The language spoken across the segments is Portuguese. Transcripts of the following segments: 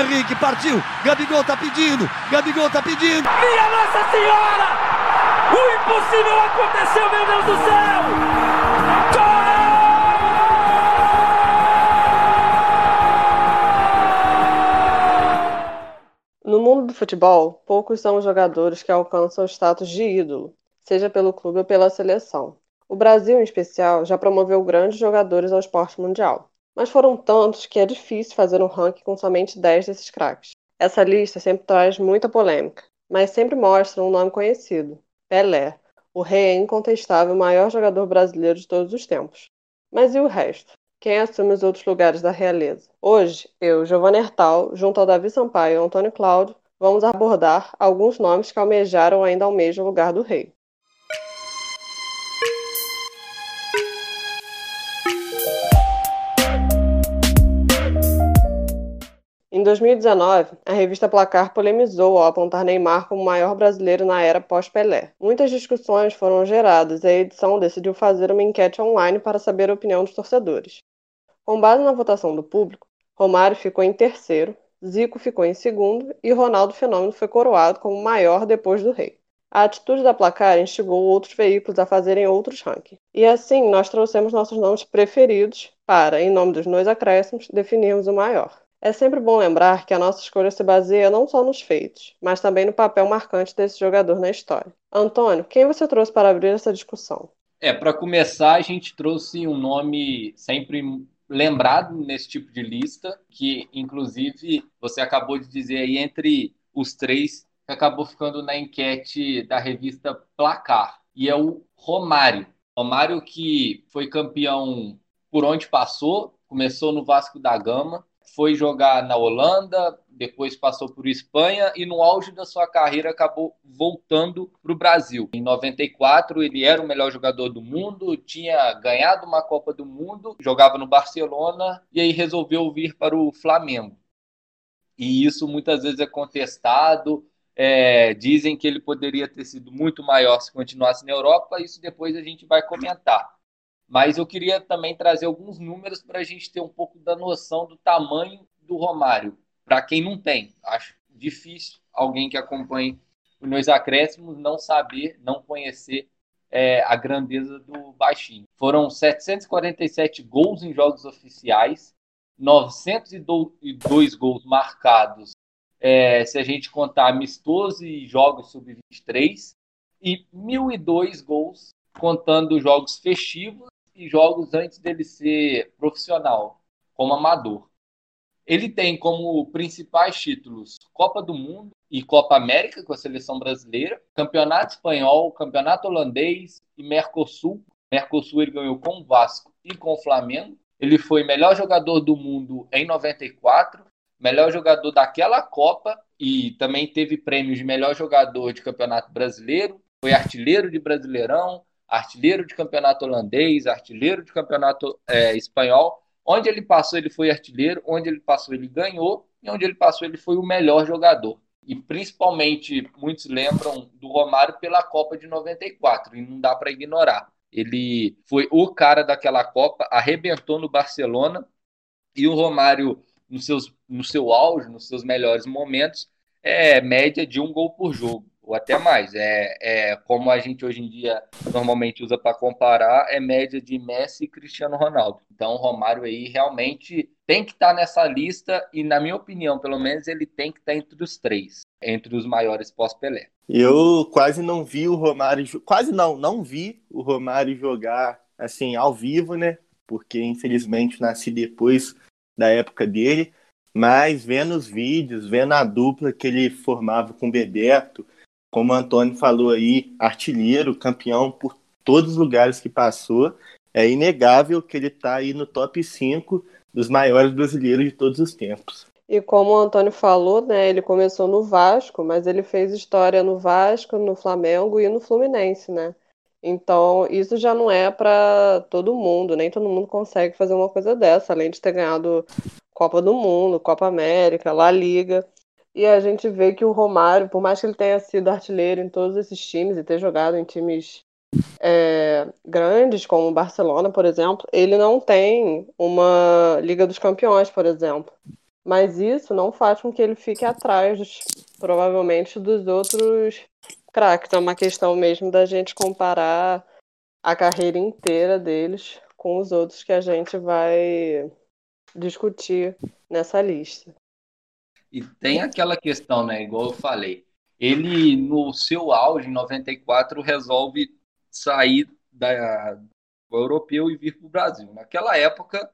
Henrique, partiu. Gabigol tá pedindo. Gabigol tá pedindo. Minha Nossa Senhora! O impossível aconteceu, meu Deus do céu! No mundo do futebol, poucos são os jogadores que alcançam o status de ídolo, seja pelo clube ou pela seleção. O Brasil, em especial, já promoveu grandes jogadores ao esporte mundial. Mas foram tantos que é difícil fazer um ranking com somente 10 desses craques. Essa lista sempre traz muita polêmica, mas sempre mostra um nome conhecido: Pelé. O rei é incontestável maior jogador brasileiro de todos os tempos. Mas e o resto? Quem assume os outros lugares da realeza? Hoje, eu, Giovanna Hertal, junto ao Davi Sampaio e Antônio Cláudio, vamos abordar alguns nomes que almejaram ainda ao mesmo lugar do rei. Em 2019, a revista Placar polemizou ao apontar Neymar como o maior brasileiro na era pós-Pelé. Muitas discussões foram geradas e a edição decidiu fazer uma enquete online para saber a opinião dos torcedores. Com base na votação do público, Romário ficou em terceiro, Zico ficou em segundo e Ronaldo Fenômeno foi coroado como maior depois do rei. A atitude da placar instigou outros veículos a fazerem outros rankings. E assim, nós trouxemos nossos nomes preferidos para, em nome dos dois acréscimos, definirmos o maior. É sempre bom lembrar que a nossa escolha se baseia não só nos feitos, mas também no papel marcante desse jogador na história. Antônio, quem você trouxe para abrir essa discussão? É, para começar, a gente trouxe um nome sempre lembrado nesse tipo de lista, que inclusive você acabou de dizer aí entre os três que acabou ficando na enquete da revista Placar, e é o Romário. Romário que foi campeão por onde passou, começou no Vasco da Gama, foi jogar na Holanda, depois passou por Espanha e no auge da sua carreira acabou voltando para o Brasil. Em 94 ele era o melhor jogador do mundo, tinha ganhado uma Copa do Mundo, jogava no Barcelona e aí resolveu vir para o Flamengo. E isso muitas vezes é contestado. É, dizem que ele poderia ter sido muito maior se continuasse na Europa. Isso depois a gente vai comentar. Mas eu queria também trazer alguns números para a gente ter um pouco da noção do tamanho do Romário. Para quem não tem, acho difícil alguém que acompanhe os meus acréscimos não saber, não conhecer é, a grandeza do baixinho. Foram 747 gols em jogos oficiais, 902 gols marcados, é, se a gente contar amistoso e jogos sub-23, e 1.002 gols contando jogos festivos jogos antes dele ser profissional, como amador. Ele tem como principais títulos Copa do Mundo e Copa América com a seleção brasileira, Campeonato Espanhol, Campeonato Holandês e Mercosul. Mercosul ele ganhou com o Vasco e com o Flamengo. Ele foi melhor jogador do mundo em 94, melhor jogador daquela Copa e também teve prêmios de melhor jogador de Campeonato Brasileiro, foi artilheiro de Brasileirão, artilheiro de campeonato holandês, artilheiro de campeonato é, espanhol. Onde ele passou, ele foi artilheiro, onde ele passou, ele ganhou, e onde ele passou, ele foi o melhor jogador. E principalmente, muitos lembram do Romário pela Copa de 94, e não dá para ignorar. Ele foi o cara daquela Copa, arrebentou no Barcelona, e o Romário, no, seus, no seu auge, nos seus melhores momentos, é média de um gol por jogo ou até mais. É, é como a gente hoje em dia normalmente usa para comparar, é média de Messi e Cristiano Ronaldo. Então, o Romário aí realmente tem que estar tá nessa lista e, na minha opinião, pelo menos ele tem que estar tá entre os três, entre os maiores pós-Pelé. Eu quase não vi o Romário, quase não, não vi o Romário jogar assim ao vivo, né? Porque infelizmente nasci depois da época dele, mas vendo os vídeos, vendo a dupla que ele formava com o Bebeto, como o Antônio falou aí, artilheiro, campeão por todos os lugares que passou. É inegável que ele está aí no top 5 dos maiores brasileiros de todos os tempos. E como o Antônio falou, né, ele começou no Vasco, mas ele fez história no Vasco, no Flamengo e no Fluminense, né? Então, isso já não é para todo mundo, nem todo mundo consegue fazer uma coisa dessa, além de ter ganhado Copa do Mundo, Copa América, La Liga. E a gente vê que o Romário, por mais que ele tenha sido artilheiro em todos esses times e ter jogado em times é, grandes, como o Barcelona, por exemplo, ele não tem uma Liga dos Campeões, por exemplo. Mas isso não faz com que ele fique atrás, provavelmente, dos outros craques. É uma questão mesmo da gente comparar a carreira inteira deles com os outros que a gente vai discutir nessa lista. E tem aquela questão, né? Igual eu falei. Ele, no seu auge, em 94, resolve sair da, do europeu e vir para o Brasil. Naquela época,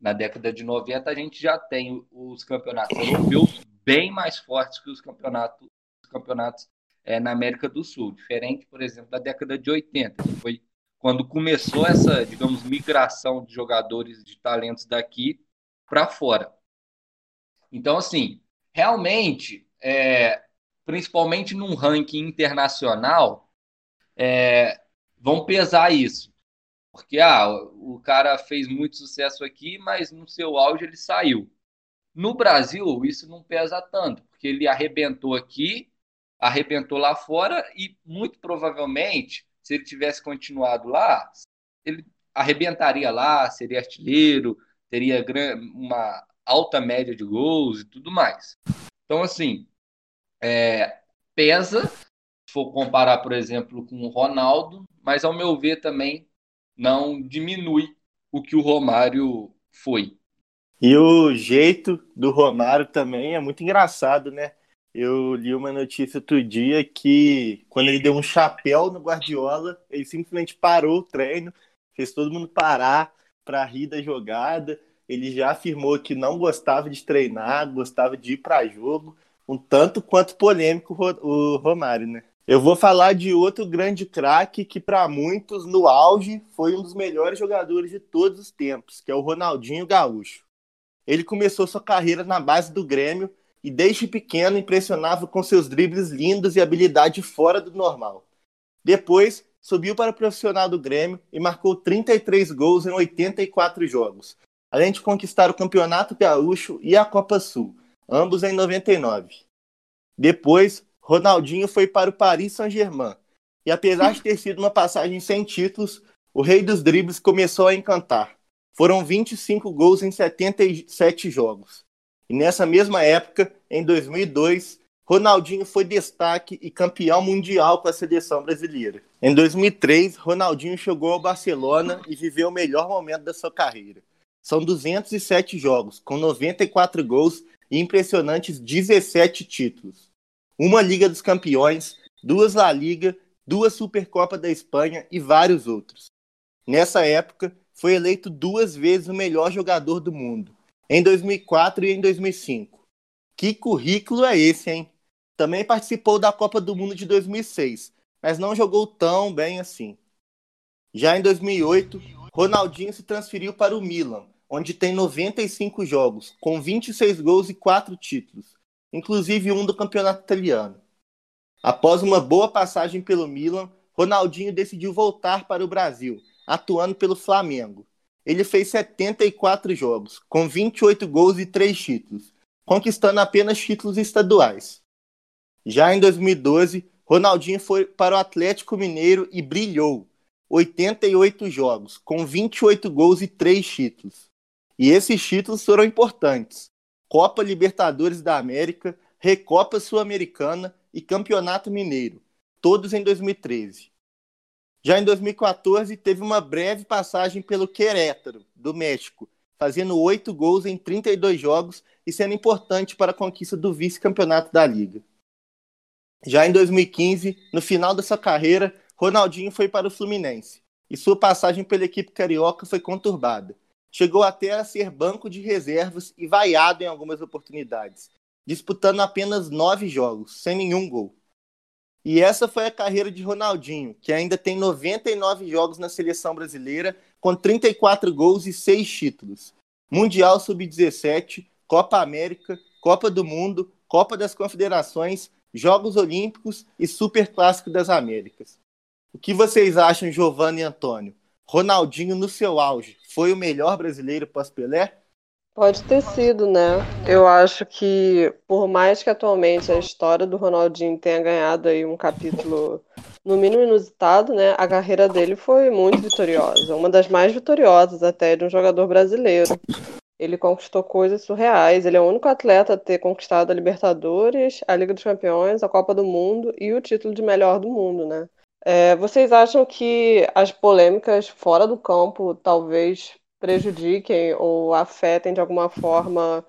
na década de 90, a gente já tem os campeonatos europeus bem mais fortes que os campeonatos, os campeonatos é, na América do Sul. Diferente, por exemplo, da década de 80, que foi quando começou essa, digamos, migração de jogadores de talentos daqui para fora. Então, assim, realmente, é, principalmente num ranking internacional, é, vão pesar isso. Porque ah, o cara fez muito sucesso aqui, mas no seu auge ele saiu. No Brasil, isso não pesa tanto, porque ele arrebentou aqui, arrebentou lá fora e muito provavelmente, se ele tivesse continuado lá, ele arrebentaria lá, seria artilheiro, teria uma alta média de gols e tudo mais. Então, assim, é, pesa, se for comparar, por exemplo, com o Ronaldo, mas ao meu ver também não diminui o que o Romário foi. E o jeito do Romário também é muito engraçado, né? Eu li uma notícia outro dia que quando ele deu um chapéu no Guardiola, ele simplesmente parou o treino, fez todo mundo parar para rir da jogada. Ele já afirmou que não gostava de treinar, gostava de ir para jogo, um tanto quanto polêmico o Romário, né? Eu vou falar de outro grande craque que, para muitos, no auge, foi um dos melhores jogadores de todos os tempos, que é o Ronaldinho Gaúcho. Ele começou sua carreira na base do Grêmio e, desde pequeno, impressionava com seus dribles lindos e habilidade fora do normal. Depois, subiu para o profissional do Grêmio e marcou 33 gols em 84 jogos, além de conquistar o Campeonato Gaúcho e a Copa Sul, ambos em 99. Depois, Ronaldinho foi para o Paris Saint-Germain. E apesar de ter sido uma passagem sem títulos, o rei dos dribles começou a encantar. Foram 25 gols em 77 jogos. E nessa mesma época, em 2002, Ronaldinho foi destaque e campeão mundial com a seleção brasileira. Em 2003, Ronaldinho chegou ao Barcelona e viveu o melhor momento da sua carreira. São 207 jogos, com 94 gols e impressionantes 17 títulos uma Liga dos Campeões, duas La Liga, duas Supercopa da Espanha e vários outros. Nessa época, foi eleito duas vezes o melhor jogador do mundo, em 2004 e em 2005. Que currículo é esse, hein? Também participou da Copa do Mundo de 2006, mas não jogou tão bem assim. Já em 2008, Ronaldinho se transferiu para o Milan, onde tem 95 jogos, com 26 gols e 4 títulos inclusive um do campeonato italiano. Após uma boa passagem pelo Milan, Ronaldinho decidiu voltar para o Brasil, atuando pelo Flamengo. Ele fez 74 jogos, com 28 gols e 3 títulos, conquistando apenas títulos estaduais. Já em 2012, Ronaldinho foi para o Atlético Mineiro e brilhou. 88 jogos, com 28 gols e 3 títulos. E esses títulos foram importantes, Copa Libertadores da América, Recopa Sul-Americana e Campeonato Mineiro, todos em 2013. Já em 2014, teve uma breve passagem pelo Querétaro, do México, fazendo oito gols em 32 jogos e sendo importante para a conquista do vice-campeonato da Liga. Já em 2015, no final da sua carreira, Ronaldinho foi para o Fluminense e sua passagem pela equipe carioca foi conturbada chegou até a ser banco de reservas e vaiado em algumas oportunidades, disputando apenas nove jogos, sem nenhum gol. E essa foi a carreira de Ronaldinho, que ainda tem 99 jogos na seleção brasileira, com 34 gols e 6 títulos. Mundial Sub-17, Copa América, Copa do Mundo, Copa das Confederações, Jogos Olímpicos e Super Clássico das Américas. O que vocês acham, Giovanni e Antônio? Ronaldinho no seu auge, foi o melhor brasileiro pós-Pelé? Pode ter sido, né? Eu acho que, por mais que atualmente a história do Ronaldinho tenha ganhado aí um capítulo, no mínimo inusitado, né? A carreira dele foi muito vitoriosa, uma das mais vitoriosas até de um jogador brasileiro. Ele conquistou coisas surreais. Ele é o único atleta a ter conquistado a Libertadores, a Liga dos Campeões, a Copa do Mundo e o título de melhor do mundo, né? É, vocês acham que as polêmicas fora do campo talvez prejudiquem ou afetem de alguma forma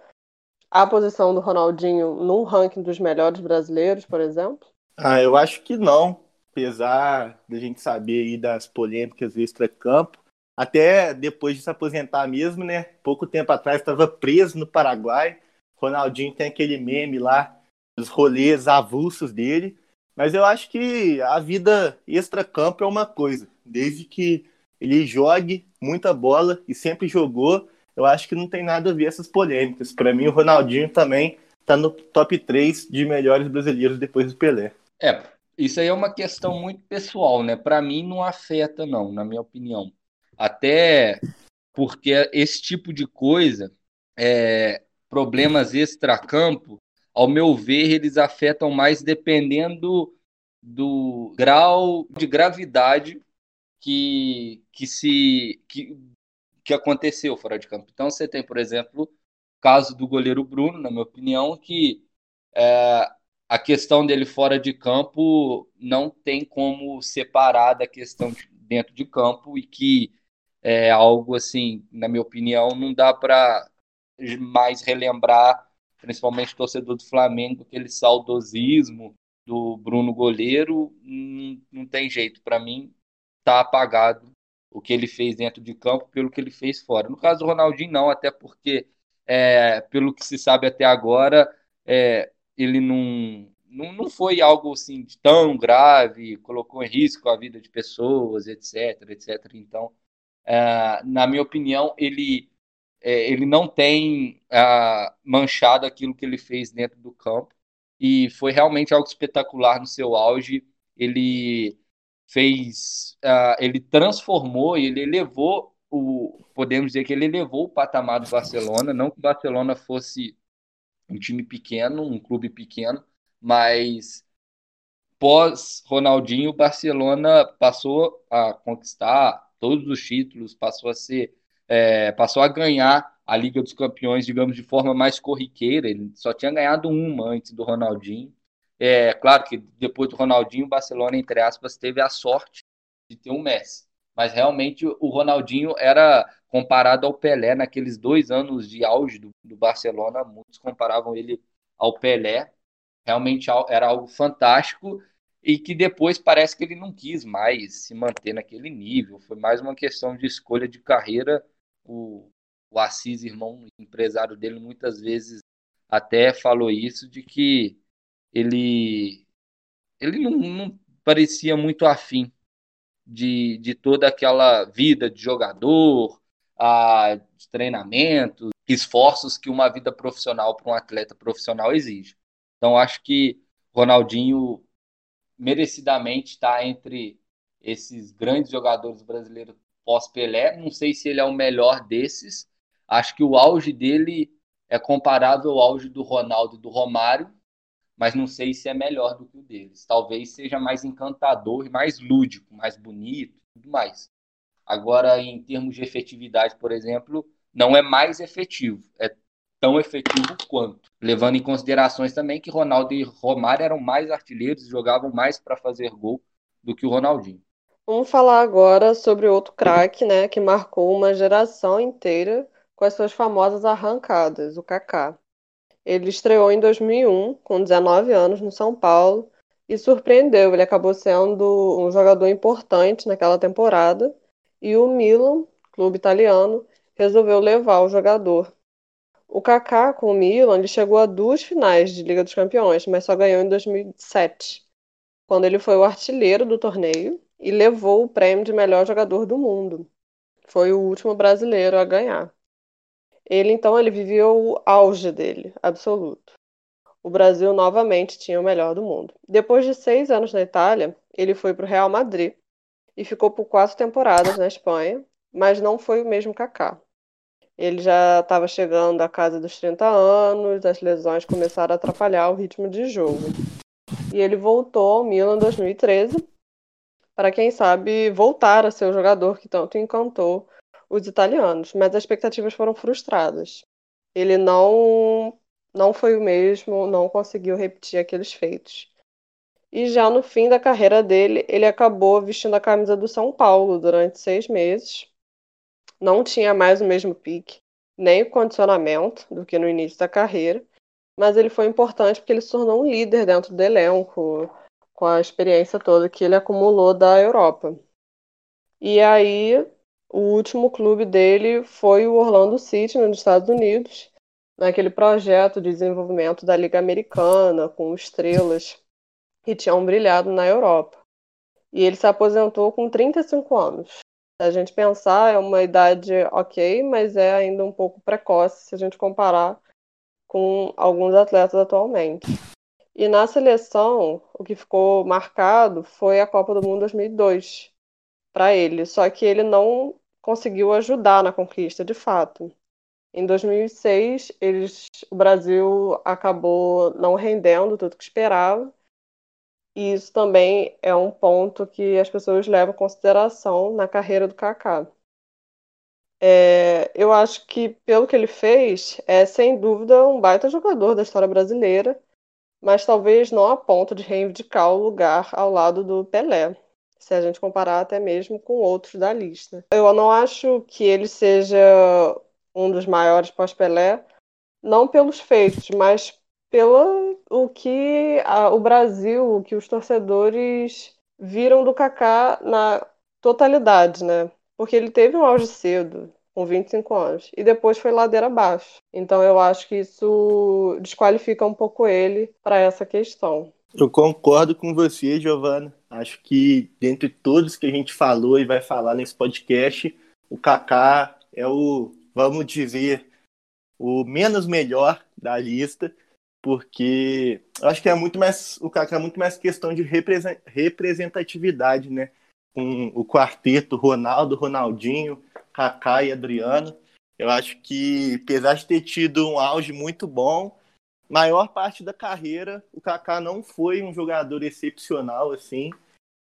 a posição do Ronaldinho num ranking dos melhores brasileiros, por exemplo? Ah, eu acho que não. Apesar da gente saber aí das polêmicas extra-campo, até depois de se aposentar mesmo, né? Pouco tempo atrás estava preso no Paraguai. Ronaldinho tem aquele meme lá, os rolês avulsos dele. Mas eu acho que a vida extra-campo é uma coisa. Desde que ele jogue muita bola e sempre jogou, eu acho que não tem nada a ver essas polêmicas. Para mim, o Ronaldinho também está no top 3 de melhores brasileiros depois do Pelé. É, isso aí é uma questão muito pessoal, né? Para mim não afeta, não, na minha opinião. Até porque esse tipo de coisa, é, problemas extra-campo, ao meu ver, eles afetam mais dependendo do grau de gravidade que, que se que, que aconteceu fora de campo. Então você tem, por exemplo, o caso do goleiro Bruno, na minha opinião, que é, a questão dele fora de campo não tem como separar da questão de dentro de campo e que é algo assim, na minha opinião, não dá para mais relembrar, principalmente torcedor do Flamengo, aquele saudosismo do Bruno goleiro, não, não tem jeito. Para mim, tá apagado o que ele fez dentro de campo pelo que ele fez fora. No caso do Ronaldinho, não, até porque, é, pelo que se sabe até agora, é, ele não, não, não foi algo assim tão grave, colocou em risco a vida de pessoas, etc, etc. Então, é, na minha opinião, ele, é, ele não tem é, manchado aquilo que ele fez dentro do campo e foi realmente algo espetacular no seu auge. Ele fez, ele transformou ele elevou o, podemos dizer que ele elevou o patamar do Barcelona, não que o Barcelona fosse um time pequeno, um clube pequeno, mas pós Ronaldinho, o Barcelona passou a conquistar todos os títulos, passou a ser, é, passou a ganhar a Liga dos Campeões, digamos, de forma mais corriqueira. Ele só tinha ganhado uma antes do Ronaldinho. É claro que depois do Ronaldinho, o Barcelona, entre aspas, teve a sorte de ter um Messi. Mas realmente o Ronaldinho era comparado ao Pelé naqueles dois anos de auge do, do Barcelona. Muitos comparavam ele ao Pelé. Realmente era algo fantástico e que depois parece que ele não quis mais se manter naquele nível. Foi mais uma questão de escolha de carreira. O, o Assis, irmão empresário dele, muitas vezes até falou isso, de que ele, ele não, não parecia muito afim de, de toda aquela vida de jogador, a, de treinamento, esforços que uma vida profissional para um atleta profissional exige. Então, acho que Ronaldinho merecidamente está entre esses grandes jogadores brasileiros pós-Pelé. Não sei se ele é o melhor desses. Acho que o auge dele é comparável ao auge do Ronaldo e do Romário, mas não sei se é melhor do que o deles. Talvez seja mais encantador mais lúdico, mais bonito, tudo mais. Agora, em termos de efetividade, por exemplo, não é mais efetivo. É tão efetivo quanto. Levando em considerações também que Ronaldo e Romário eram mais artilheiros e jogavam mais para fazer gol do que o Ronaldinho. Vamos falar agora sobre outro craque, né, que marcou uma geração inteira com as suas famosas arrancadas, o Kaká. Ele estreou em 2001, com 19 anos, no São Paulo, e surpreendeu. Ele acabou sendo um jogador importante naquela temporada, e o Milan, clube italiano, resolveu levar o jogador o Kaká com o Milan, ele chegou a duas finais de Liga dos Campeões, mas só ganhou em 2007, quando ele foi o artilheiro do torneio e levou o prêmio de melhor jogador do mundo. Foi o último brasileiro a ganhar. Ele então ele viveu o auge dele, absoluto. O Brasil novamente tinha o melhor do mundo. Depois de seis anos na Itália, ele foi para o Real Madrid e ficou por quatro temporadas na Espanha, mas não foi o mesmo Kaká. Ele já estava chegando à casa dos 30 anos, as lesões começaram a atrapalhar o ritmo de jogo. E ele voltou ao Milan em 2013 para, quem sabe, voltar a ser o jogador que tanto encantou os italianos, mas as expectativas foram frustradas. Ele não não foi o mesmo, não conseguiu repetir aqueles feitos. E já no fim da carreira dele, ele acabou vestindo a camisa do São Paulo durante seis meses. Não tinha mais o mesmo pique, nem o condicionamento do que no início da carreira, mas ele foi importante porque ele se tornou um líder dentro do elenco, com a experiência toda que ele acumulou da Europa. E aí, o último clube dele foi o Orlando City, nos Estados Unidos, naquele projeto de desenvolvimento da Liga Americana, com estrelas que tinham brilhado na Europa. E ele se aposentou com 35 anos. Se a gente pensar, é uma idade ok, mas é ainda um pouco precoce se a gente comparar com alguns atletas atualmente. E na seleção, o que ficou marcado foi a Copa do Mundo 2002 para ele, só que ele não conseguiu ajudar na conquista de fato. Em 2006, eles, o Brasil acabou não rendendo tudo que esperava e isso também é um ponto que as pessoas levam em consideração na carreira do Kaká. É, eu acho que, pelo que ele fez, é sem dúvida um baita jogador da história brasileira, mas talvez não a ponto de reivindicar o lugar ao lado do Pelé, se a gente comparar até mesmo com outros da lista. Eu não acho que ele seja um dos maiores pós-Pelé, não pelos feitos, mas pelo o que a, o Brasil, o que os torcedores viram do Kaká na totalidade, né? Porque ele teve um auge cedo, com 25 anos, e depois foi ladeira abaixo. Então eu acho que isso desqualifica um pouco ele para essa questão. Eu concordo com você, Giovana. Acho que dentre todos que a gente falou e vai falar nesse podcast, o Kaká é o, vamos dizer, o menos melhor da lista porque eu acho que é muito mais o Kaká é muito mais questão de representatividade, né? Com o quarteto Ronaldo, Ronaldinho, Kaká e Adriano. Eu acho que apesar de ter tido um auge muito bom, maior parte da carreira o Kaká não foi um jogador excepcional assim.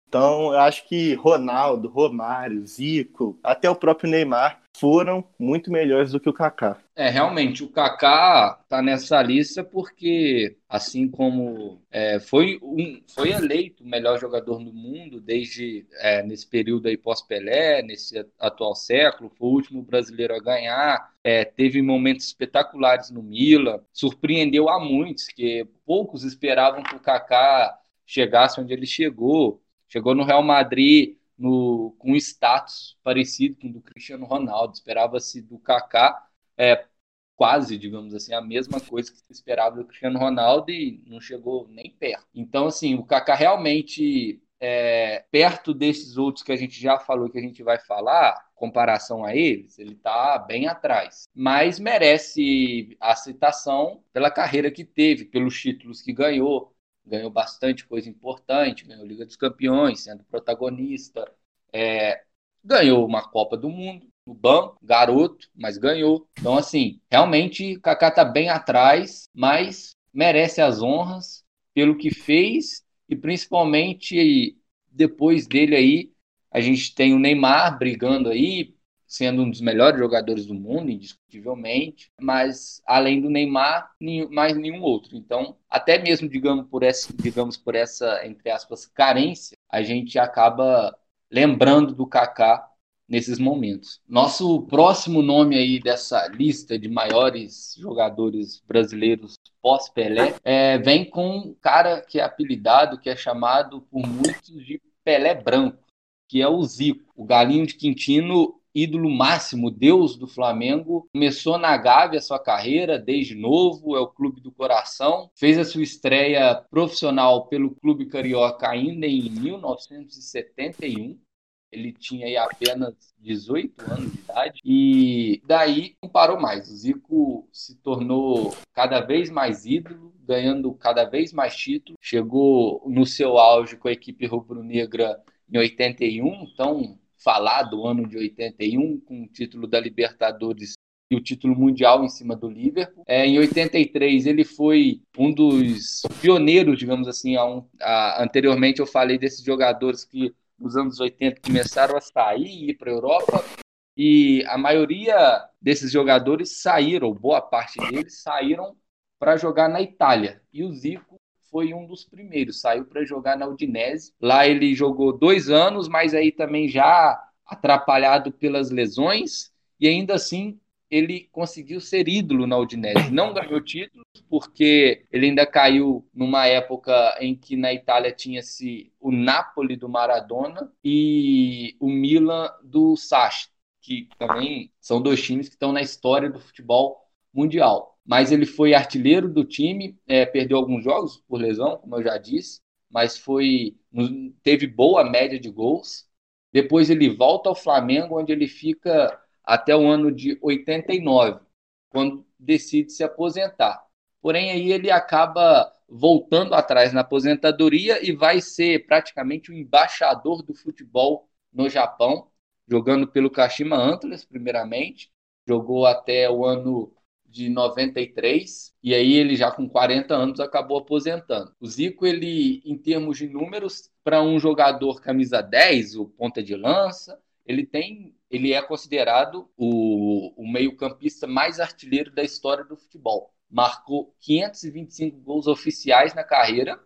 Então, eu acho que Ronaldo, Romário, Zico, até o próprio Neymar foram muito melhores do que o Kaká. É, realmente, o Kaká tá nessa lista porque, assim como é, foi, um, foi eleito o melhor jogador do mundo desde é, nesse período aí pós-Pelé, nesse atual século, foi o último brasileiro a ganhar, é, teve momentos espetaculares no Milan, surpreendeu a muitos, que poucos esperavam que o Kaká chegasse onde ele chegou. Chegou no Real Madrid no, com um status parecido com o do Cristiano Ronaldo. Esperava-se do Kaká é, quase, digamos assim, a mesma coisa que se esperava do Cristiano Ronaldo e não chegou nem perto. Então, assim, o Kaká realmente, é, perto desses outros que a gente já falou, que a gente vai falar, comparação a eles, ele está bem atrás. Mas merece a citação pela carreira que teve, pelos títulos que ganhou, ganhou bastante coisa importante, ganhou Liga dos Campeões, sendo protagonista, é, ganhou uma Copa do Mundo no banco, garoto, mas ganhou. Então, assim, realmente Kaká tá bem atrás, mas merece as honras pelo que fez e principalmente depois dele aí, a gente tem o Neymar brigando aí sendo um dos melhores jogadores do mundo, indiscutivelmente, mas além do Neymar, mais nenhum outro. Então, até mesmo, digamos por essa, digamos por essa entre aspas, carência, a gente acaba lembrando do Kaká nesses momentos. Nosso próximo nome aí dessa lista de maiores jogadores brasileiros pós-Pelé é, vem com um cara que é apelidado, que é chamado por muitos de Pelé Branco, que é o Zico. O Galinho de Quintino ídolo máximo, deus do Flamengo. Começou na Gávea a sua carreira desde novo, é o clube do coração. Fez a sua estreia profissional pelo clube carioca ainda em 1971. Ele tinha aí apenas 18 anos de idade e daí não parou mais. O Zico se tornou cada vez mais ídolo, ganhando cada vez mais títulos. Chegou no seu auge com a equipe rubro-negra em 81, então falar do ano de 81, com o título da Libertadores e o título mundial em cima do Liverpool. É, em 83 ele foi um dos pioneiros, digamos assim, a um, a, anteriormente eu falei desses jogadores que nos anos 80 começaram a sair e ir para a Europa. E a maioria desses jogadores saíram, boa parte deles saíram para jogar na Itália. E o Zico foi um dos primeiros, saiu para jogar na Udinese. Lá ele jogou dois anos, mas aí também já atrapalhado pelas lesões, e ainda assim ele conseguiu ser ídolo na Udinese. Não ganhou títulos, porque ele ainda caiu numa época em que na Itália tinha-se o Napoli do Maradona e o Milan do Sachi, que também são dois times que estão na história do futebol mundial. Mas ele foi artilheiro do time, é, perdeu alguns jogos por lesão, como eu já disse, mas foi teve boa média de gols. Depois ele volta ao Flamengo, onde ele fica até o ano de 89, quando decide se aposentar. Porém, aí ele acaba voltando atrás na aposentadoria e vai ser praticamente o embaixador do futebol no Japão, jogando pelo Kashima Antlers, primeiramente, jogou até o ano de 93, e aí ele já com 40 anos acabou aposentando. O Zico, ele, em termos de números, para um jogador camisa 10, o ponta de lança, ele tem, ele é considerado o, o meio-campista mais artilheiro da história do futebol. Marcou 525 gols oficiais na carreira.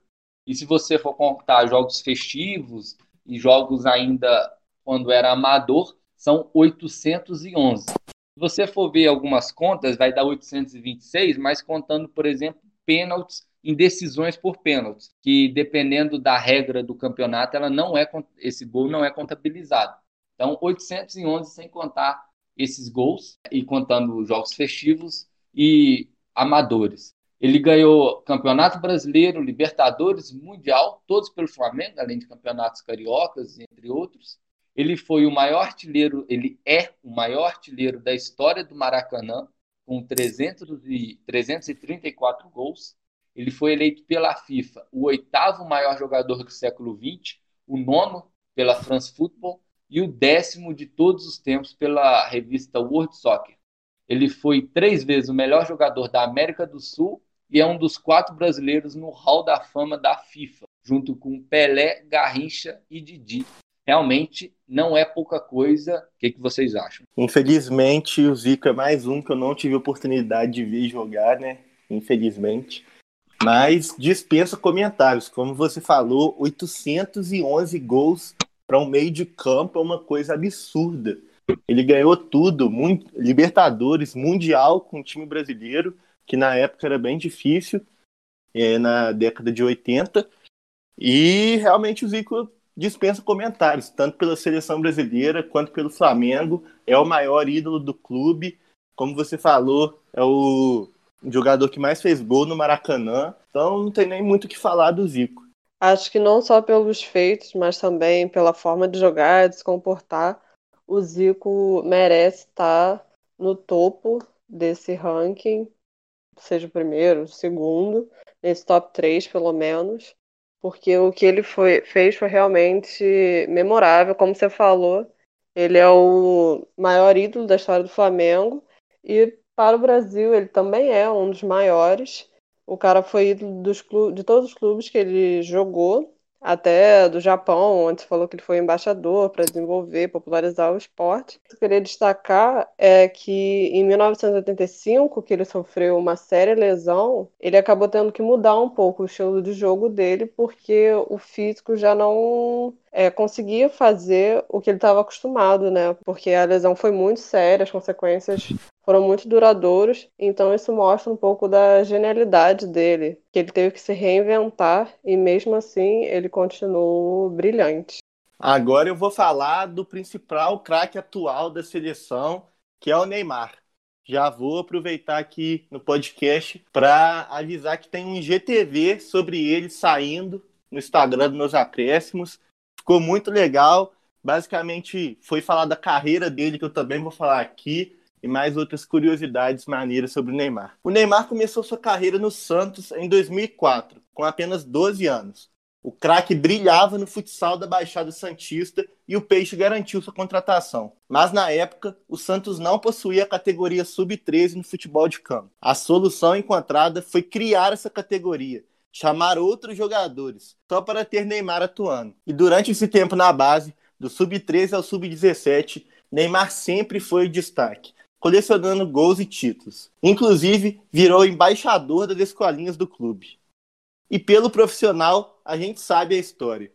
E se você for contar jogos festivos e jogos ainda quando era amador, são 811. Se você for ver algumas contas, vai dar 826, mas contando, por exemplo, pênaltis em decisões por pênaltis, que dependendo da regra do campeonato, ela não é esse gol não é contabilizado. Então, 811 sem contar esses gols e contando os jogos festivos e amadores. Ele ganhou Campeonato Brasileiro, Libertadores, Mundial, todos pelo Flamengo, além de campeonatos cariocas, entre outros. Ele foi o maior artilheiro, ele é o maior artilheiro da história do Maracanã, com 300 e, 334 gols. Ele foi eleito pela FIFA o oitavo maior jogador do século XX, o nono pela France Football e o décimo de todos os tempos pela revista World Soccer. Ele foi três vezes o melhor jogador da América do Sul e é um dos quatro brasileiros no Hall da Fama da FIFA, junto com Pelé, Garrincha e Didi. Realmente não é pouca coisa. O que, que vocês acham? Infelizmente, o Zico é mais um que eu não tive oportunidade de ver jogar, né? Infelizmente. Mas dispensa comentários. Como você falou, 811 gols para um meio de campo é uma coisa absurda. Ele ganhou tudo, muito, Libertadores, Mundial com o time brasileiro, que na época era bem difícil, é, na década de 80. E realmente o Zico dispensa comentários, tanto pela seleção brasileira quanto pelo Flamengo. É o maior ídolo do clube. Como você falou, é o jogador que mais fez gol no Maracanã. Então não tem nem muito o que falar do Zico. Acho que não só pelos feitos, mas também pela forma de jogar, de se comportar, o Zico merece estar no topo desse ranking, seja o primeiro, o segundo, nesse top 3 pelo menos, porque o que ele foi, fez foi realmente memorável, como você falou, ele é o maior ídolo da história do Flamengo. E para o Brasil ele também é um dos maiores. O cara foi ídolo dos clubes, de todos os clubes que ele jogou, até do Japão, onde falou que ele foi embaixador para desenvolver, popularizar o esporte. O que eu queria destacar é que em 1985, que ele sofreu uma séria lesão, ele acabou tendo que mudar um pouco o estilo de jogo dele, porque o físico já não é, conseguia fazer o que ele estava acostumado, né? Porque a lesão foi muito séria, as consequências foram muito duradouros, então isso mostra um pouco da genialidade dele, que ele teve que se reinventar e mesmo assim ele continuou brilhante. Agora eu vou falar do principal craque atual da seleção, que é o Neymar. Já vou aproveitar aqui no podcast para avisar que tem um IGTV sobre ele saindo no Instagram dos meus acréscimos. Ficou muito legal. Basicamente, foi falar da carreira dele, que eu também vou falar aqui e mais outras curiosidades maneiras sobre o Neymar. O Neymar começou sua carreira no Santos em 2004, com apenas 12 anos. O craque brilhava no futsal da Baixada Santista e o Peixe garantiu sua contratação. Mas na época, o Santos não possuía a categoria sub-13 no futebol de campo. A solução encontrada foi criar essa categoria, chamar outros jogadores, só para ter Neymar atuando. E durante esse tempo na base, do sub-13 ao sub-17, Neymar sempre foi o destaque, colecionando gols e títulos. Inclusive, virou embaixador das escolinhas do clube. E pelo profissional, a gente sabe a história.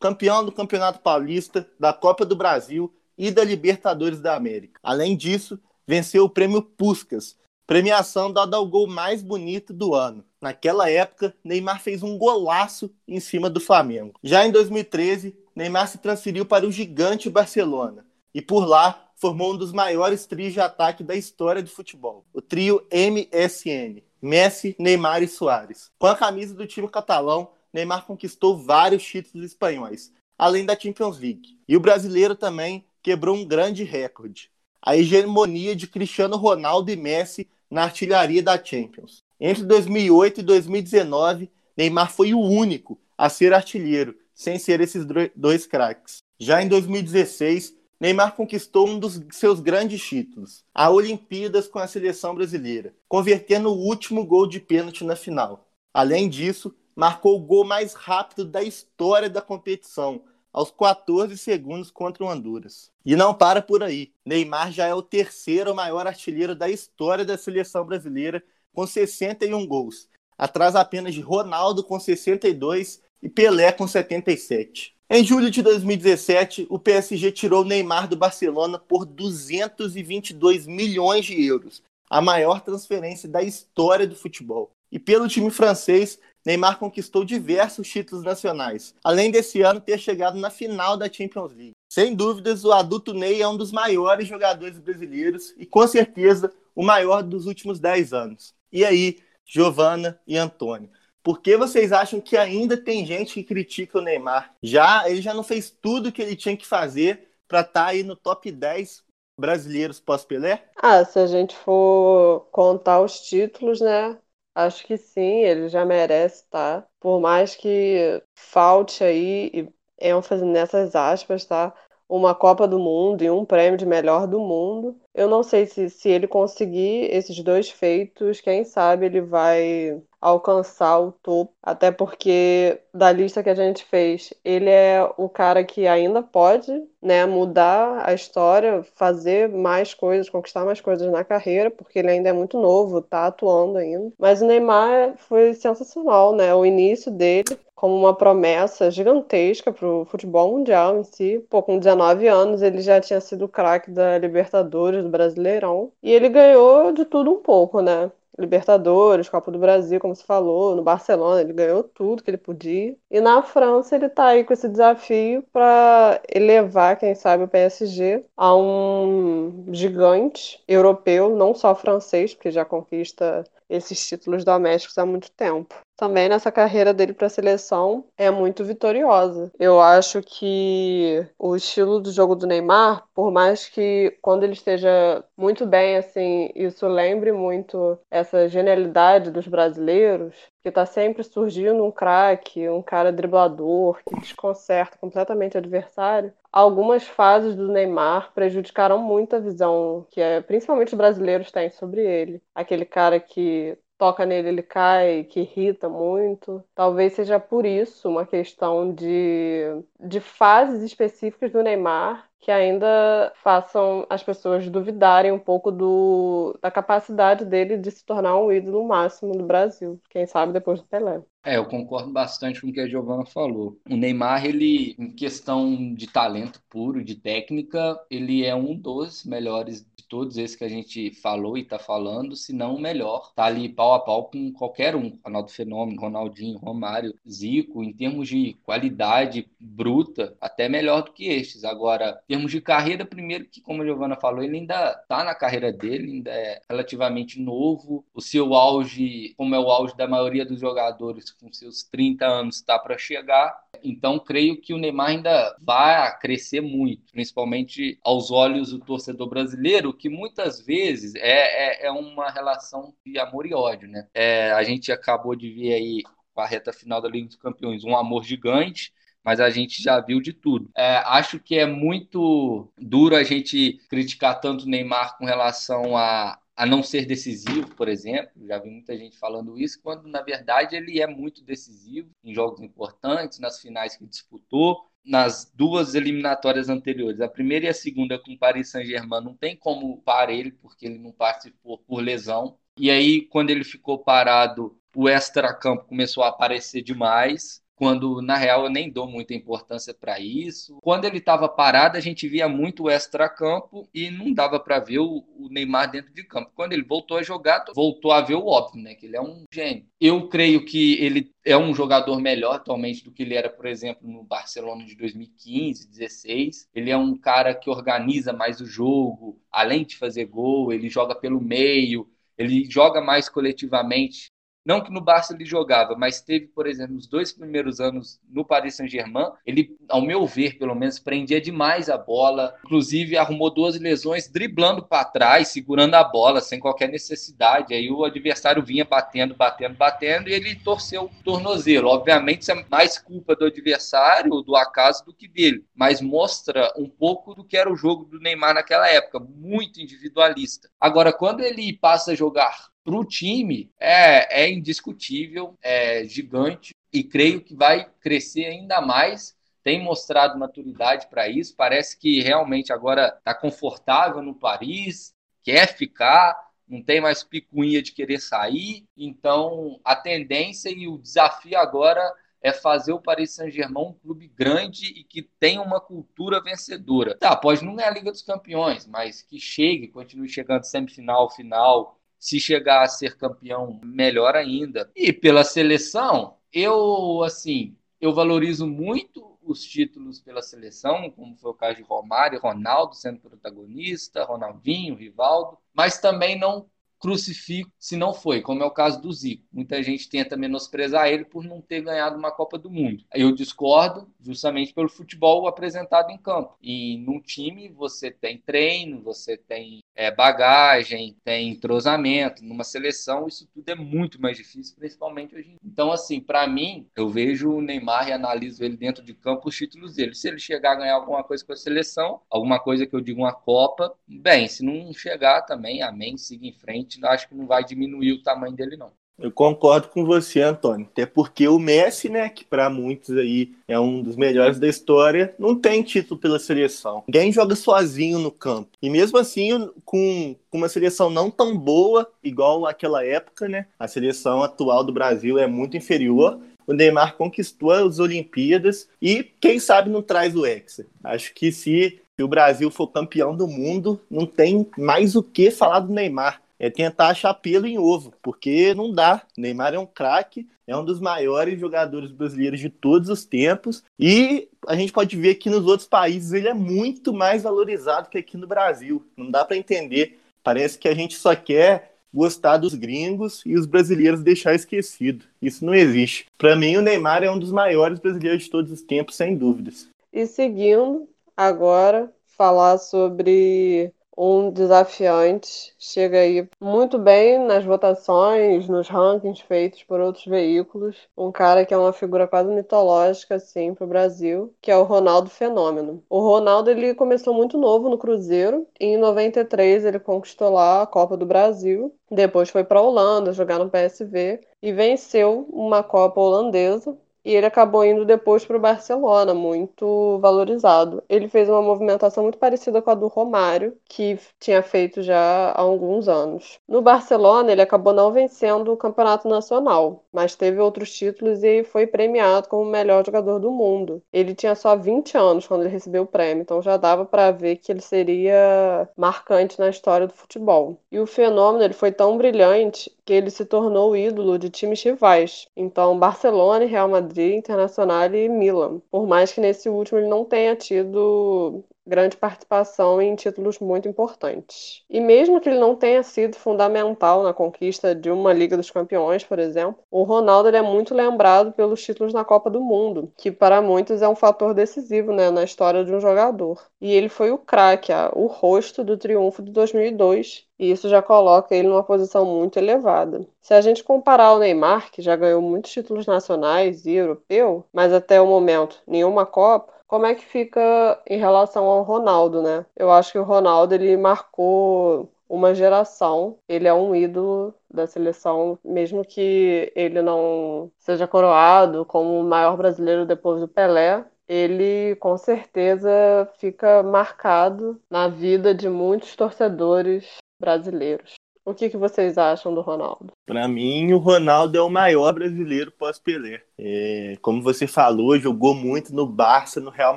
Campeão do Campeonato Paulista, da Copa do Brasil e da Libertadores da América. Além disso, venceu o prêmio Puskas, premiação dada ao gol mais bonito do ano. Naquela época, Neymar fez um golaço em cima do Flamengo. Já em 2013, Neymar se transferiu para o gigante Barcelona e por lá formou um dos maiores trios de ataque da história do futebol, o trio MSN, Messi, Neymar e Soares. Com a camisa do time catalão, Neymar conquistou vários títulos espanhóis, além da Champions League. E o brasileiro também quebrou um grande recorde: a hegemonia de Cristiano Ronaldo e Messi na artilharia da Champions. Entre 2008 e 2019, Neymar foi o único a ser artilheiro, sem ser esses dois craques. Já em 2016, Neymar conquistou um dos seus grandes títulos, a Olimpíadas com a seleção brasileira, convertendo o último gol de pênalti na final. Além disso, marcou o gol mais rápido da história da competição, aos 14 segundos contra o Honduras. E não para por aí. Neymar já é o terceiro maior artilheiro da história da seleção brasileira, com 61 gols, atrás apenas de Ronaldo com 62 e Pelé com 77. Em julho de 2017, o PSG tirou Neymar do Barcelona por 222 milhões de euros, a maior transferência da história do futebol. E pelo time francês, Neymar conquistou diversos títulos nacionais, além desse ano ter chegado na final da Champions League. Sem dúvidas, o adulto Ney é um dos maiores jogadores brasileiros e, com certeza, o maior dos últimos 10 anos. E aí, Giovana e Antônio, por que vocês acham que ainda tem gente que critica o Neymar? Já ele já não fez tudo o que ele tinha que fazer para estar tá aí no top 10 brasileiros pós-Pelé? Ah, se a gente for contar os títulos, né? Acho que sim, ele já merece, tá? Por mais que falte aí ênfase nessas aspas, tá? Uma Copa do Mundo e um prêmio de melhor do mundo. Eu não sei se, se ele conseguir esses dois feitos, quem sabe ele vai alcançar o topo, até porque da lista que a gente fez, ele é o cara que ainda pode, né, mudar a história, fazer mais coisas, conquistar mais coisas na carreira, porque ele ainda é muito novo, tá atuando ainda. Mas o Neymar foi sensacional, né? O início dele como uma promessa gigantesca para o futebol mundial em si. Pô, com 19 anos ele já tinha sido craque da Libertadores, do Brasileirão, e ele ganhou de tudo um pouco, né? Libertadores, Copa do Brasil, como se falou, no Barcelona ele ganhou tudo que ele podia. E na França ele tá aí com esse desafio para elevar, quem sabe, o PSG a um gigante europeu, não só francês, porque já conquista esses títulos domésticos há muito tempo. Também nessa carreira dele para a seleção é muito vitoriosa. Eu acho que o estilo do jogo do Neymar, por mais que quando ele esteja muito bem, assim, isso lembre muito essa genialidade dos brasileiros, que está sempre surgindo um craque, um cara driblador que desconcerta completamente o adversário. Algumas fases do Neymar prejudicaram muito a visão que é, principalmente os brasileiros têm sobre ele. Aquele cara que toca nele, ele cai, que irrita muito. Talvez seja por isso uma questão de, de fases específicas do Neymar que ainda façam as pessoas duvidarem um pouco do, da capacidade dele de se tornar um ídolo máximo do Brasil. Quem sabe depois do Pelé. É, eu concordo bastante com o que a Giovana falou. O Neymar, ele, em questão de talento puro, de técnica, ele é um dos melhores todos esses que a gente falou e está falando, se não o melhor. Tá ali pau a pau com qualquer um. Ronaldo Fenômeno, Ronaldinho, Romário, Zico, em termos de qualidade bruta, até melhor do que estes. Agora, em termos de carreira, primeiro que, como a Giovana falou, ele ainda está na carreira dele, ainda é relativamente novo. O seu auge, como é o auge da maioria dos jogadores, com seus 30 anos, está para chegar. Então, creio que o Neymar ainda vai crescer muito, principalmente aos olhos do torcedor brasileiro, que muitas vezes é, é, é uma relação de amor e ódio, né? É, a gente acabou de ver aí a reta final da Liga dos Campeões um amor gigante, mas a gente já viu de tudo. É, acho que é muito duro a gente criticar tanto o Neymar com relação a, a não ser decisivo, por exemplo. Já vi muita gente falando isso, quando na verdade ele é muito decisivo em jogos importantes, nas finais que disputou. Nas duas eliminatórias anteriores, a primeira e a segunda com o Paris Saint-Germain, não tem como parar ele, porque ele não participou por lesão. E aí, quando ele ficou parado, o extra-campo começou a aparecer demais quando na real eu nem dou muita importância para isso. Quando ele estava parado, a gente via muito o extra-campo e não dava para ver o, Neymar dentro de campo. Quando ele voltou a jogar, voltou a ver o óbvio, né? Que ele é um gênio. Eu creio que ele é um jogador melhor atualmente do que ele era, por exemplo, no Barcelona de 2015, 16. Ele é um cara que organiza mais o jogo, além de fazer gol, ele joga pelo meio, ele joga mais coletivamente não que no Barça ele jogava, mas teve, por exemplo, nos dois primeiros anos no Paris Saint-Germain, ele, ao meu ver, pelo menos, prendia demais a bola. Inclusive, arrumou duas lesões driblando para trás, segurando a bola, sem qualquer necessidade. Aí o adversário vinha batendo, batendo, batendo, e ele torceu o tornozelo. Obviamente, isso é mais culpa do adversário, do acaso, do que dele. Mas mostra um pouco do que era o jogo do Neymar naquela época, muito individualista. Agora, quando ele passa a jogar para o time é, é indiscutível, é gigante e creio que vai crescer ainda mais. Tem mostrado maturidade para isso. Parece que realmente agora está confortável no Paris, quer ficar, não tem mais picuinha de querer sair. Então a tendência e o desafio agora é fazer o Paris Saint-Germain um clube grande e que tenha uma cultura vencedora. Tá, pode não ganhar a Liga dos Campeões, mas que chegue, continue chegando semifinal, final, se chegar a ser campeão, melhor ainda. E pela seleção, eu assim, eu valorizo muito os títulos pela seleção, como foi o caso de Romário, Ronaldo sendo protagonista, Ronaldinho, Rivaldo, mas também não crucifico se não foi, como é o caso do Zico. Muita gente tenta menosprezar ele por não ter ganhado uma Copa do Mundo. Eu discordo justamente pelo futebol apresentado em campo. E num time você tem treino, você tem é, bagagem, tem entrosamento. Numa seleção isso tudo é muito mais difícil, principalmente hoje em dia. Então, assim, para mim, eu vejo o Neymar e analiso ele dentro de campo os títulos dele. Se ele chegar a ganhar alguma coisa com a seleção, alguma coisa que eu digo uma Copa, bem, se não chegar também, amém, siga em frente acho que não vai diminuir o tamanho dele, não. Eu concordo com você, Antônio. Até porque o Messi, né, que para muitos aí é um dos melhores da história, não tem título pela seleção. Ninguém joga sozinho no campo. E mesmo assim, com, com uma seleção não tão boa, igual aquela época, né, a seleção atual do Brasil é muito inferior. O Neymar conquistou as Olimpíadas e quem sabe não traz o Hexa. Acho que se o Brasil for campeão do mundo, não tem mais o que falar do Neymar é tentar achar pelo em ovo, porque não dá. Neymar é um craque, é um dos maiores jogadores brasileiros de todos os tempos e a gente pode ver que nos outros países ele é muito mais valorizado que aqui no Brasil. Não dá para entender. Parece que a gente só quer gostar dos gringos e os brasileiros deixar esquecido. Isso não existe. Para mim, o Neymar é um dos maiores brasileiros de todos os tempos, sem dúvidas. E seguindo, agora falar sobre um desafiante, chega aí muito bem nas votações, nos rankings feitos por outros veículos, um cara que é uma figura quase mitológica assim para o Brasil, que é o Ronaldo Fenômeno. O Ronaldo ele começou muito novo no Cruzeiro, em 93 ele conquistou lá a Copa do Brasil, depois foi para a Holanda jogar no PSV e venceu uma Copa holandesa e ele acabou indo depois para o Barcelona, muito valorizado. Ele fez uma movimentação muito parecida com a do Romário, que tinha feito já há alguns anos. No Barcelona, ele acabou não vencendo o campeonato nacional, mas teve outros títulos e foi premiado como o melhor jogador do mundo. Ele tinha só 20 anos quando ele recebeu o prêmio, então já dava para ver que ele seria marcante na história do futebol. E o fenômeno ele foi tão brilhante que ele se tornou o ídolo de times rivais. Então, Barcelona e Real Madrid, Internacional e Milan. Por mais que nesse último ele não tenha tido grande participação em títulos muito importantes. E mesmo que ele não tenha sido fundamental na conquista de uma Liga dos Campeões, por exemplo, o Ronaldo é muito lembrado pelos títulos na Copa do Mundo, que para muitos é um fator decisivo né, na história de um jogador. E ele foi o craque, o rosto do triunfo de 2002, e isso já coloca ele numa posição muito elevada. Se a gente comparar o Neymar, que já ganhou muitos títulos nacionais e europeu, mas até o momento nenhuma Copa, como é que fica em relação ao Ronaldo, né? Eu acho que o Ronaldo ele marcou uma geração. Ele é um ídolo da seleção, mesmo que ele não seja coroado como o maior brasileiro depois do Pelé. ele com certeza fica marcado na vida de muitos torcedores brasileiros. O que, que vocês acham do Ronaldo? Para mim, o Ronaldo é o maior brasileiro pós-Pelé. É, como você falou, jogou muito no Barça, no Real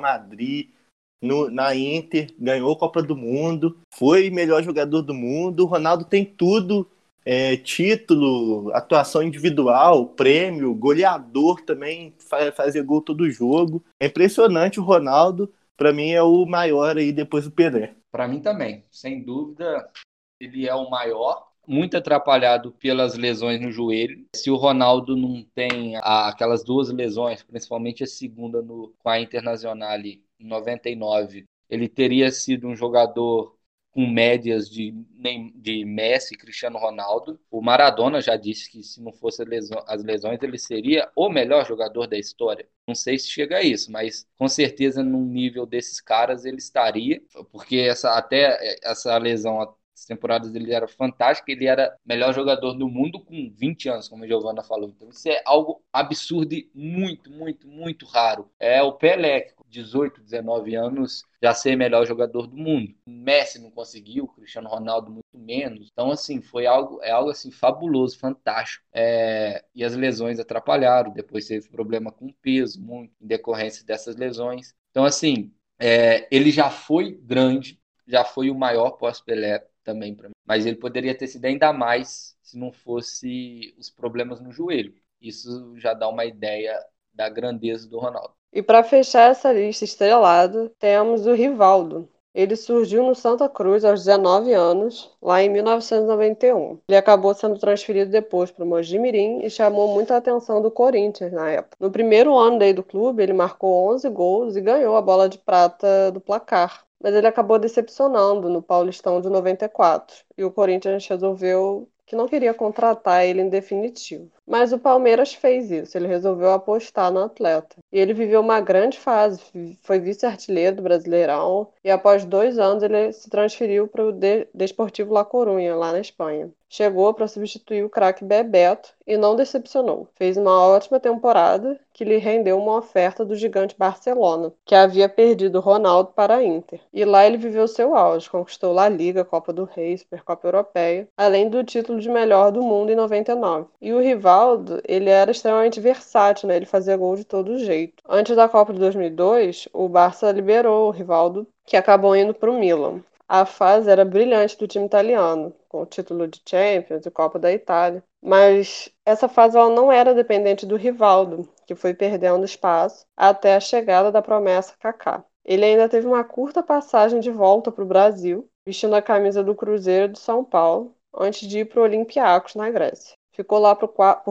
Madrid, no, na Inter, ganhou a Copa do Mundo, foi melhor jogador do mundo. O Ronaldo tem tudo: é, título, atuação individual, prêmio, goleador também, faz, fazer gol todo jogo. É impressionante o Ronaldo. Para mim, é o maior aí depois do Pelé. Para mim também, sem dúvida ele é o maior, muito atrapalhado pelas lesões no joelho. Se o Ronaldo não tem aquelas duas lesões, principalmente a segunda no, com a Internacional em 99, ele teria sido um jogador com médias de, de Messi Cristiano Ronaldo. O Maradona já disse que se não fosse as lesões, ele seria o melhor jogador da história. Não sei se chega a isso, mas com certeza num nível desses caras ele estaria, porque essa, até essa lesão as temporadas dele era fantástica, ele era melhor jogador do mundo com 20 anos, como a Giovana falou. Então isso é algo absurdo e muito, muito, muito raro. É o Pelé, 18, 19 anos, já ser melhor jogador do mundo. Messi não conseguiu, Cristiano Ronaldo muito menos. Então, assim, foi algo, é algo assim fabuloso, fantástico. É, e as lesões atrapalharam. Depois teve problema com peso, muito em decorrência dessas lesões. Então, assim, é, ele já foi grande, já foi o maior pós-Pelé também para mim. Mas ele poderia ter sido ainda mais se não fosse os problemas no joelho. Isso já dá uma ideia da grandeza do Ronaldo. E para fechar essa lista estrelada, temos o Rivaldo. Ele surgiu no Santa Cruz aos 19 anos, lá em 1991. Ele acabou sendo transferido depois para o Mojimirim e chamou muita atenção do Corinthians na época. No primeiro ano daí do clube, ele marcou 11 gols e ganhou a bola de prata do placar mas ele acabou decepcionando no Paulistão de 94 e o Corinthians resolveu que não queria contratar ele em definitivo. Mas o Palmeiras fez isso, ele resolveu apostar no atleta. E ele viveu uma grande fase, foi vice-artilheiro do Brasileirão e após dois anos ele se transferiu para o Desportivo La Coruña, lá na Espanha. Chegou para substituir o craque Bebeto e não decepcionou. Fez uma ótima temporada que lhe rendeu uma oferta do gigante Barcelona, que havia perdido Ronaldo para a Inter. E lá ele viveu seu auge, conquistou La Liga, Copa do Rei, Supercopa Europeia, além do título de melhor do mundo em 99. E o Rivaldo, ele era extremamente versátil, né? ele fazia gol de todo jeito. Antes da Copa de 2002, o Barça liberou o Rivaldo, que acabou indo para o Milan. A fase era brilhante do time italiano, com o título de Champions e Copa da Itália. Mas essa fase ela não era dependente do Rivaldo, que foi perdendo espaço até a chegada da promessa Kaká. Ele ainda teve uma curta passagem de volta para o Brasil, vestindo a camisa do Cruzeiro de São Paulo, antes de ir para o Olympiacos, na Grécia. Ficou lá por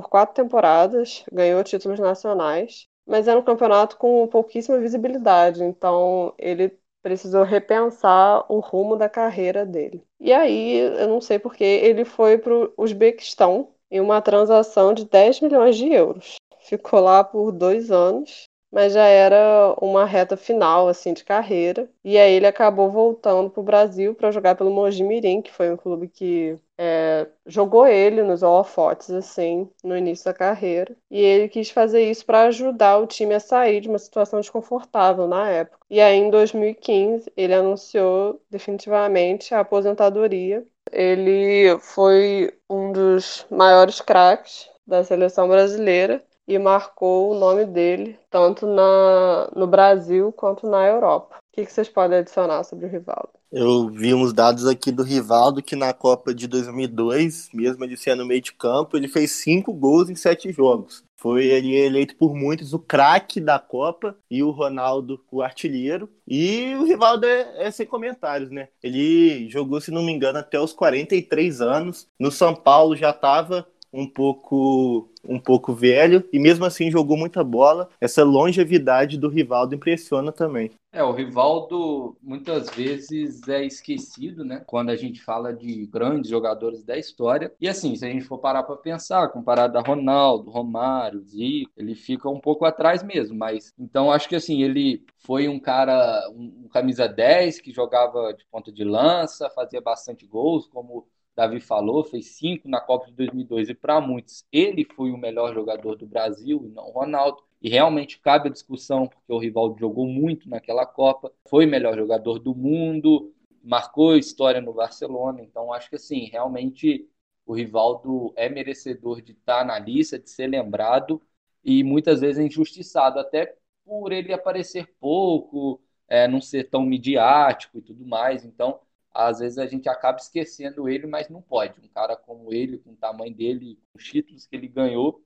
quatro temporadas, ganhou títulos nacionais, mas era um campeonato com pouquíssima visibilidade, então ele precisou repensar o rumo da carreira dele. E aí, eu não sei porque, ele foi para o Uzbequistão em uma transação de 10 milhões de euros. Ficou lá por dois anos, mas já era uma reta final assim de carreira. E aí ele acabou voltando para o Brasil para jogar pelo Mogi Mirim, que foi um clube que é, jogou ele nos holofotes, assim, no início da carreira. E ele quis fazer isso para ajudar o time a sair de uma situação desconfortável na época. E aí, em 2015, ele anunciou definitivamente a aposentadoria. Ele foi um dos maiores craques da seleção brasileira e marcou o nome dele tanto na, no Brasil quanto na Europa. Que, que vocês podem adicionar sobre o Rivaldo? Eu vi uns dados aqui do Rivaldo que na Copa de 2002, mesmo ele sendo meio de campo, ele fez cinco gols em sete jogos. Foi ele eleito por muitos o craque da Copa e o Ronaldo o artilheiro. E o Rivaldo é, é, sem comentários, né? Ele jogou, se não me engano, até os 43 anos. No São Paulo já estava um pouco um pouco velho e mesmo assim jogou muita bola. Essa longevidade do Rivaldo impressiona também. É, o Rivaldo muitas vezes é esquecido, né? Quando a gente fala de grandes jogadores da história. E assim, se a gente for parar para pensar, comparado a Ronaldo, Romário, Zico, ele fica um pouco atrás mesmo. Mas então acho que assim, ele foi um cara, um, um camisa 10 que jogava de ponta de lança, fazia bastante gols, como Davi falou, fez cinco na Copa de 2002 e para muitos ele foi o melhor jogador do Brasil e não o Ronaldo. e realmente cabe a discussão, porque o Rivaldo jogou muito naquela Copa, foi melhor jogador do mundo, marcou história no Barcelona, então acho que assim, realmente o Rivaldo é merecedor de estar na lista, de ser lembrado e muitas vezes injustiçado, até por ele aparecer pouco, é, não ser tão midiático e tudo mais. Então, às vezes a gente acaba esquecendo ele, mas não pode. Um cara como ele, com o tamanho dele, com os títulos que ele ganhou,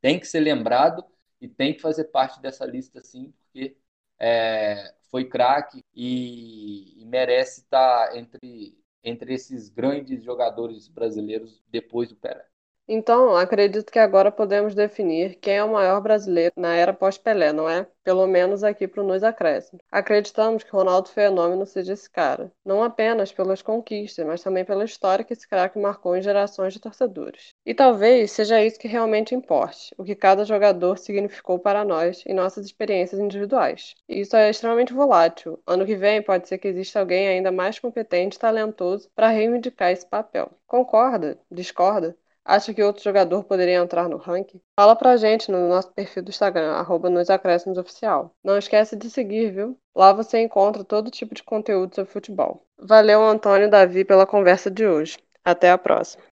tem que ser lembrado e tem que fazer parte dessa lista sim, porque é, foi craque e, e, merece estar entre, entre esses grandes jogadores brasileiros depois do Pelé. Então, acredito que agora podemos definir quem é o maior brasileiro na era pós-Pelé, não é? Pelo menos aqui para o Nos Acréscimo. Acreditamos que Ronaldo Fenômeno seja esse cara, não apenas pelas conquistas, mas também pela história que esse craque marcou em gerações de torcedores. E talvez seja isso que realmente importe, o que cada jogador significou para nós em nossas experiências individuais. E isso é extremamente volátil. Ano que vem pode ser que exista alguém ainda mais competente e talentoso para reivindicar esse papel. Concorda? Discorda? Acha que outro jogador poderia entrar no ranking? Fala pra gente no nosso perfil do Instagram, arroba oficial. Não esquece de seguir, viu? Lá você encontra todo tipo de conteúdo sobre futebol. Valeu, Antônio e Davi, pela conversa de hoje. Até a próxima.